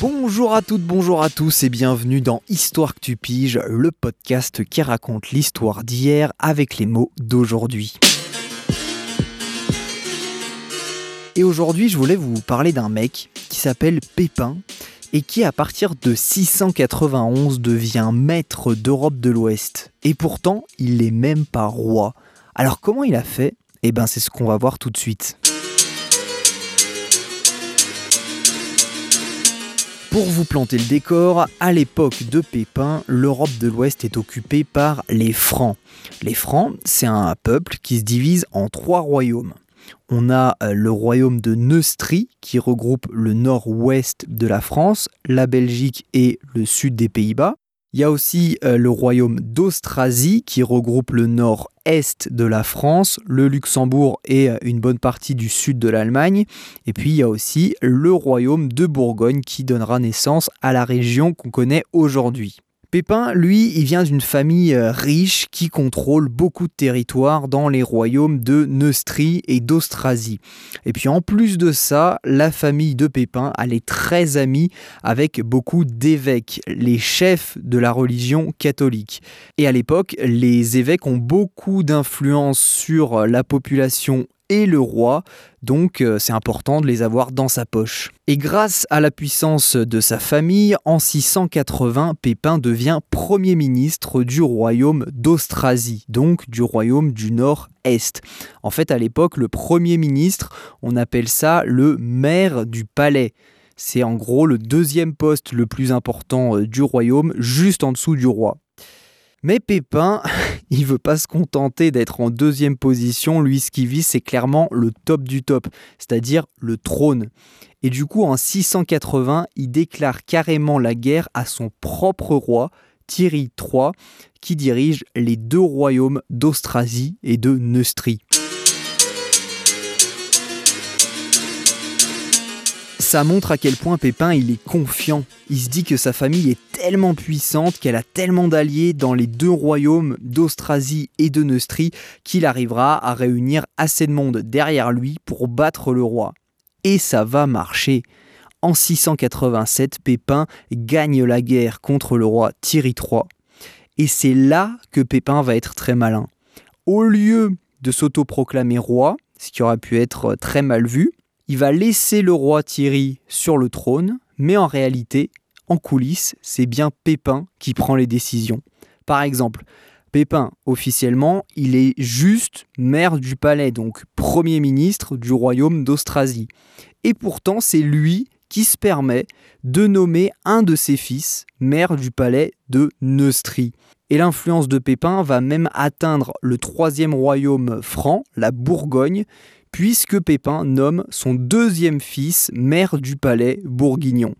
Bonjour à toutes, bonjour à tous et bienvenue dans Histoire que tu piges, le podcast qui raconte l'histoire d'hier avec les mots d'aujourd'hui. Et aujourd'hui, je voulais vous parler d'un mec qui s'appelle Pépin et qui, à partir de 691, devient maître d'Europe de l'Ouest. Et pourtant, il n'est même pas roi. Alors, comment il a fait? Eh ben, c'est ce qu'on va voir tout de suite. Pour vous planter le décor, à l'époque de Pépin, l'Europe de l'Ouest est occupée par les Francs. Les Francs, c'est un peuple qui se divise en trois royaumes. On a euh, le royaume de Neustrie qui regroupe le nord-ouest de la France, la Belgique et le sud des Pays-Bas. Il y a aussi euh, le royaume d'Austrasie qui regroupe le nord-est de la France, le Luxembourg et euh, une bonne partie du sud de l'Allemagne. Et puis il y a aussi le royaume de Bourgogne qui donnera naissance à la région qu'on connaît aujourd'hui. Pépin, lui, il vient d'une famille euh, riche qui contrôle beaucoup de territoires dans les royaumes de Neustrie et d'Austrasie. Et puis en plus de ça, la famille de Pépin, elle est très amie avec beaucoup d'évêques, les chefs de la religion catholique. Et à l'époque, les évêques ont beaucoup d'influence sur la population et le roi, donc euh, c'est important de les avoir dans sa poche. Et grâce à la puissance de sa famille, en 680, Pépin devient Premier ministre du royaume d'Austrasie, donc du royaume du Nord-Est. En fait, à l'époque, le Premier ministre, on appelle ça le maire du palais. C'est en gros le deuxième poste le plus important euh, du royaume, juste en dessous du roi. Mais Pépin, il veut pas se contenter d'être en deuxième position. Lui, ce qu'il vise, c'est clairement le top du top, c'est-à-dire le trône. Et du coup, en 680, il déclare carrément la guerre à son propre roi, Thierry III, qui dirige les deux royaumes d'Austrasie et de Neustrie. Ça montre à quel point Pépin il est confiant. Il se dit que sa famille est tellement puissante, qu'elle a tellement d'alliés dans les deux royaumes d'Austrasie et de Neustrie qu'il arrivera à réunir assez de monde derrière lui pour battre le roi. Et ça va marcher. En 687, Pépin gagne la guerre contre le roi Thierry III. Et c'est là que Pépin va être très malin. Au lieu de s'autoproclamer roi, ce qui aurait pu être très mal vu, il va laisser le roi Thierry sur le trône, mais en réalité, en coulisses, c'est bien Pépin qui prend les décisions. Par exemple, Pépin, officiellement, il est juste maire du palais, donc premier ministre du royaume d'Austrasie. Et pourtant, c'est lui qui se permet de nommer un de ses fils maire du palais de Neustrie. Et l'influence de Pépin va même atteindre le troisième royaume franc, la Bourgogne, puisque Pépin nomme son deuxième fils maire du palais bourguignon.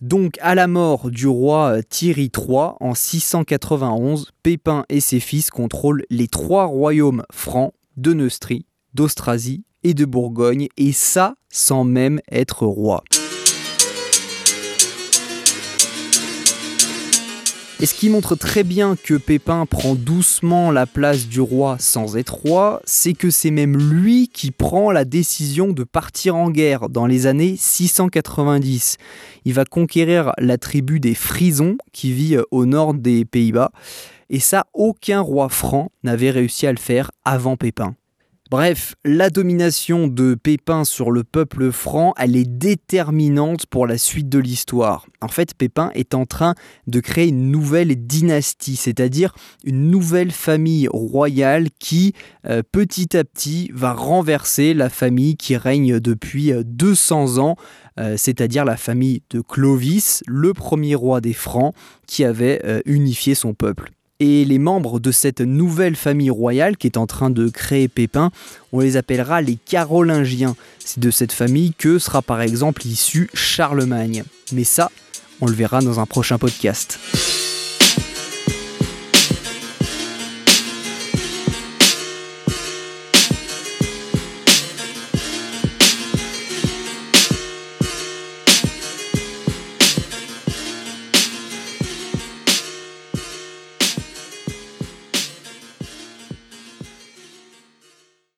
Donc à la mort du roi Thierry III en 691, Pépin et ses fils contrôlent les trois royaumes francs de Neustrie, d'Austrasie et de Bourgogne, et ça sans même être roi. Et ce qui montre très bien que Pépin prend doucement la place du roi sans être roi, c'est que c'est même lui qui prend la décision de partir en guerre dans les années 690. Il va conquérir la tribu des Frisons qui vit au nord des Pays-Bas. Et ça, aucun roi franc n'avait réussi à le faire avant Pépin. Bref, la domination de Pépin sur le peuple franc, elle est déterminante pour la suite de l'histoire. En fait, Pépin est en train de créer une nouvelle dynastie, c'est-à-dire une nouvelle famille royale qui, euh, petit à petit, va renverser la famille qui règne depuis 200 euh, ans, euh, c'est-à-dire la famille de Clovis, le premier roi des Francs, qui avait unifié son peuple. Et les membres de cette nouvelle famille royale qui est en train de créer Pépin, on les appellera les Carolingiens. C'est de cette famille que sera par exemple issu Charlemagne. Mais ça, on le verra dans un prochain podcast.